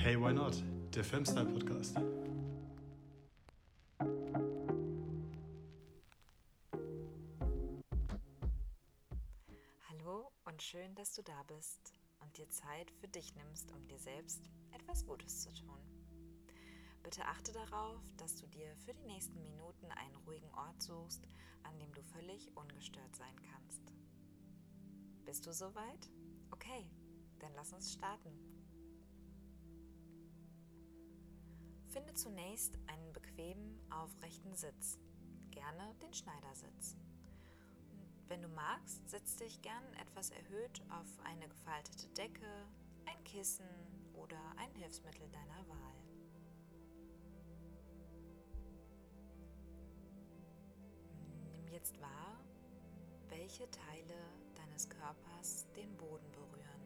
Hey, why not? Der Filmstyle Podcast. Hallo und schön, dass du da bist und dir Zeit für dich nimmst, um dir selbst etwas Gutes zu tun. Bitte achte darauf, dass du dir für die nächsten Minuten einen ruhigen Ort suchst, an dem du völlig ungestört sein kannst. Bist du soweit? Okay, dann lass uns starten. Finde zunächst einen bequemen, aufrechten Sitz, gerne den Schneidersitz. Wenn du magst, setz dich gern etwas erhöht auf eine gefaltete Decke, ein Kissen oder ein Hilfsmittel deiner Wahl. Nimm jetzt wahr, welche Teile deines Körpers den Boden berühren.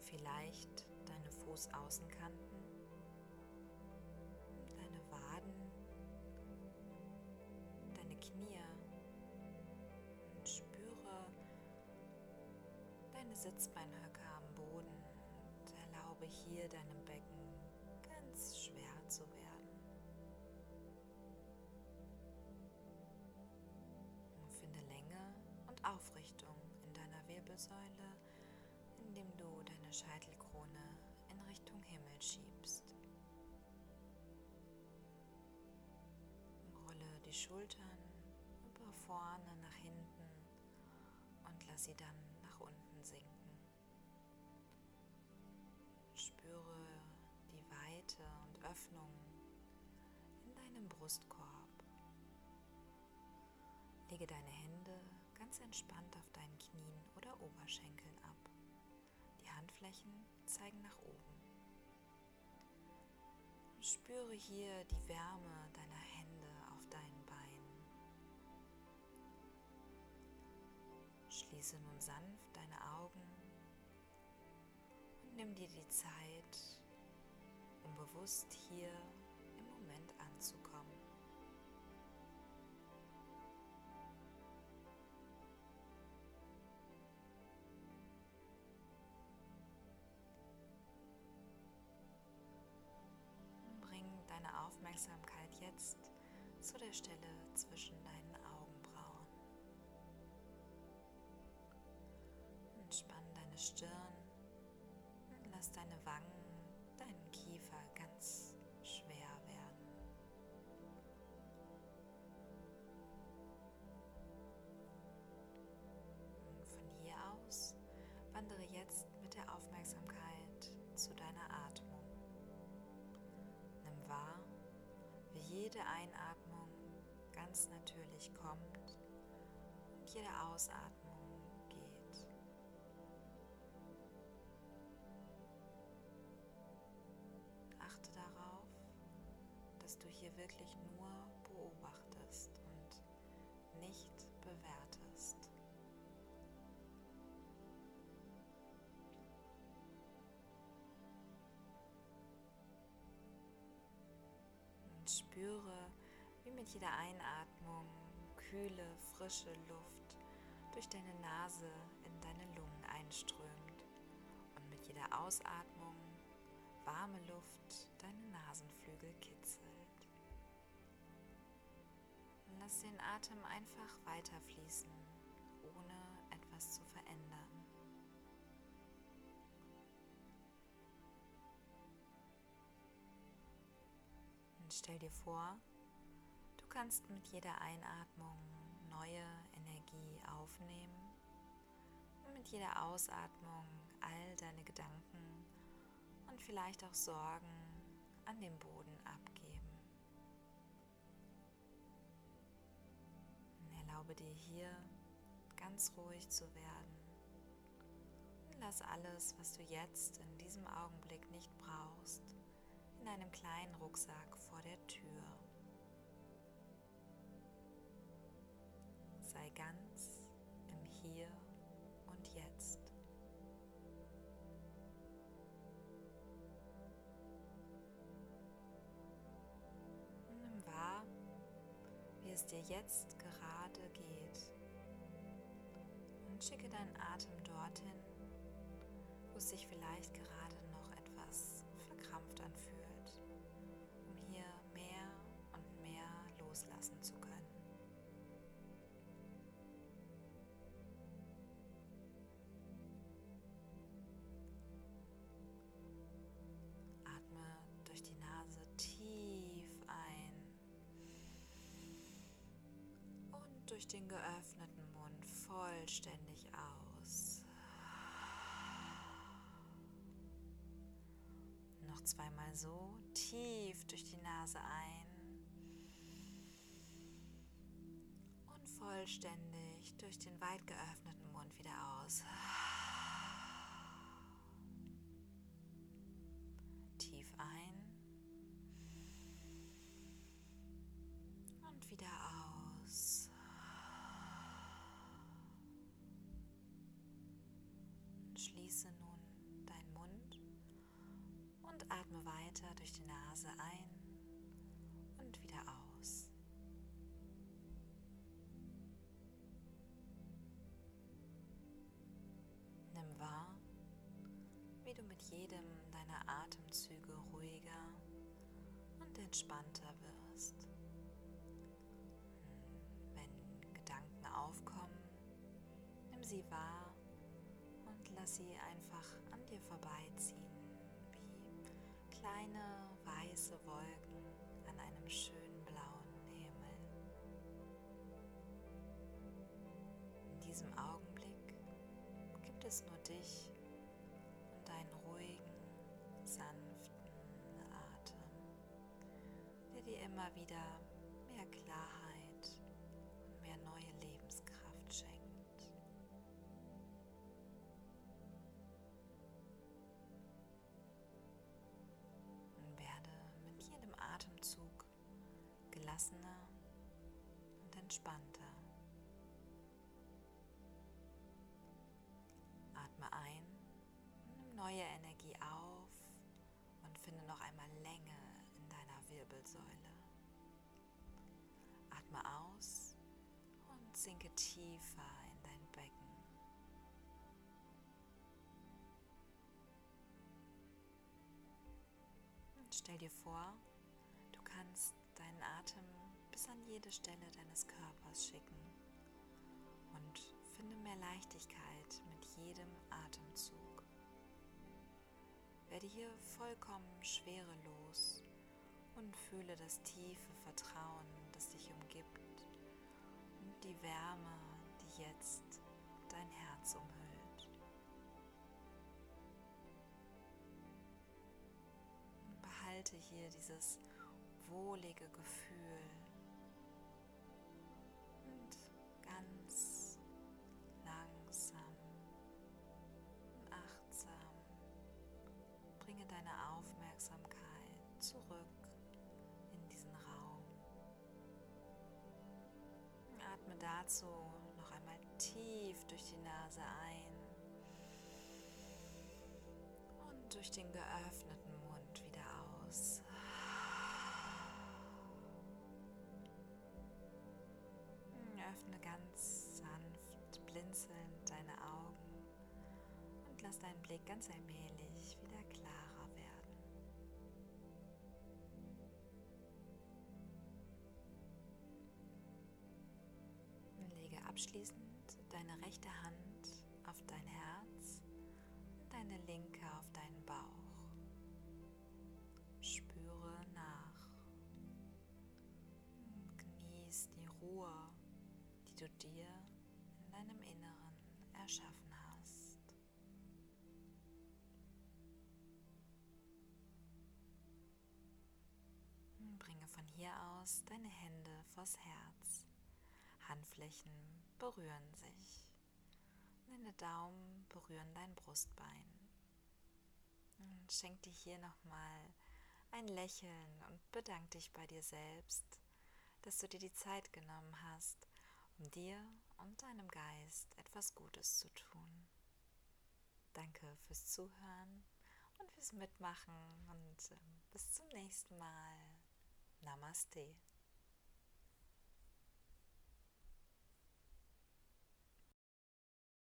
Vielleicht Fußaußenkanten, deine Waden, deine Knie und spüre deine Sitzbeinhöcke am Boden und erlaube hier deinem Becken ganz schwer zu werden. Finde Länge und Aufrichtung in deiner Wirbelsäule indem du deine Scheitelkrone Richtung Himmel schiebst. Rolle die Schultern über vorne nach hinten und lass sie dann nach unten sinken. Spüre die Weite und Öffnung in deinem Brustkorb. Lege deine Hände ganz entspannt auf deinen Knien oder Oberschenkeln ab. Die Handflächen zeigen nach oben. Spüre hier die Wärme deiner Hände auf deinen Beinen. Schließe nun sanft deine Augen und nimm dir die Zeit, um bewusst hier im Moment anzukommen. Aufmerksamkeit jetzt zu der Stelle zwischen deinen Augenbrauen. Entspann deine Stirn und lass deine Wangen, deinen Kiefer ganz jede Einatmung ganz natürlich kommt und jede Ausatmung geht. Achte darauf, dass du hier wirklich nur spüre, wie mit jeder Einatmung kühle, frische Luft durch deine Nase in deine Lungen einströmt und mit jeder Ausatmung warme Luft deine Nasenflügel kitzelt. lass den Atem einfach weiterfließen, ohne etwas zu verändern. Stell dir vor, du kannst mit jeder Einatmung neue Energie aufnehmen und mit jeder Ausatmung all deine Gedanken und vielleicht auch Sorgen an den Boden abgeben. Und erlaube dir hier ganz ruhig zu werden. Und lass alles, was du jetzt in diesem Augenblick nicht brauchst, in einem kleinen Rucksack vor der Tür. Sei ganz im Hier und Jetzt. Nimm wahr, wie es dir jetzt gerade geht und schicke deinen Atem dorthin, wo es sich vielleicht gerade noch etwas verkrampft anfühlt, loslassen zu können. Atme durch die Nase tief ein und durch den geöffneten Mund vollständig aus. Noch zweimal so tief durch die Nase ein vollständig durch den weit geöffneten Mund wieder aus. Tief ein und wieder aus. Schließe nun deinen Mund und atme weiter durch die Nase ein du mit jedem deiner Atemzüge ruhiger und entspannter wirst. Wenn Gedanken aufkommen, nimm sie wahr und lass sie einfach an dir vorbeiziehen, wie kleine weiße Wolken an einem schönen blauen Himmel. In diesem Augenblick gibt es nur dich dir immer wieder mehr Klarheit und mehr neue Lebenskraft schenkt. Und werde mit jedem Atemzug gelassener und entspannter. Atme ein, nimm neue Energie auf und finde noch einmal Länge Wirbelsäule. Atme aus und sinke tiefer in dein Becken. Und stell dir vor, du kannst deinen Atem bis an jede Stelle deines Körpers schicken und finde mehr Leichtigkeit mit jedem Atemzug. Werde hier vollkommen schwerelos und fühle das tiefe Vertrauen, das dich umgibt und die Wärme, die jetzt dein Herz umhüllt. Behalte hier dieses wohlige Gefühl und ganz langsam und achtsam bringe deine Aufmerksamkeit zurück dazu noch einmal tief durch die Nase ein und durch den geöffneten Mund wieder aus. Öffne ganz sanft, blinzelnd deine Augen und lass deinen Blick ganz allmählich wieder klarer abschließend deine rechte Hand auf dein Herz und deine linke auf deinen Bauch. Spüre nach und genieß die Ruhe, die du dir in deinem Inneren erschaffen hast. Bringe von hier aus deine Hände vors Herz. Handflächen berühren sich. Deine Daumen berühren dein Brustbein. Und schenk dir hier nochmal ein Lächeln und bedank dich bei dir selbst, dass du dir die Zeit genommen hast, um dir und deinem Geist etwas Gutes zu tun. Danke fürs Zuhören und fürs Mitmachen und äh, bis zum nächsten Mal. Namaste.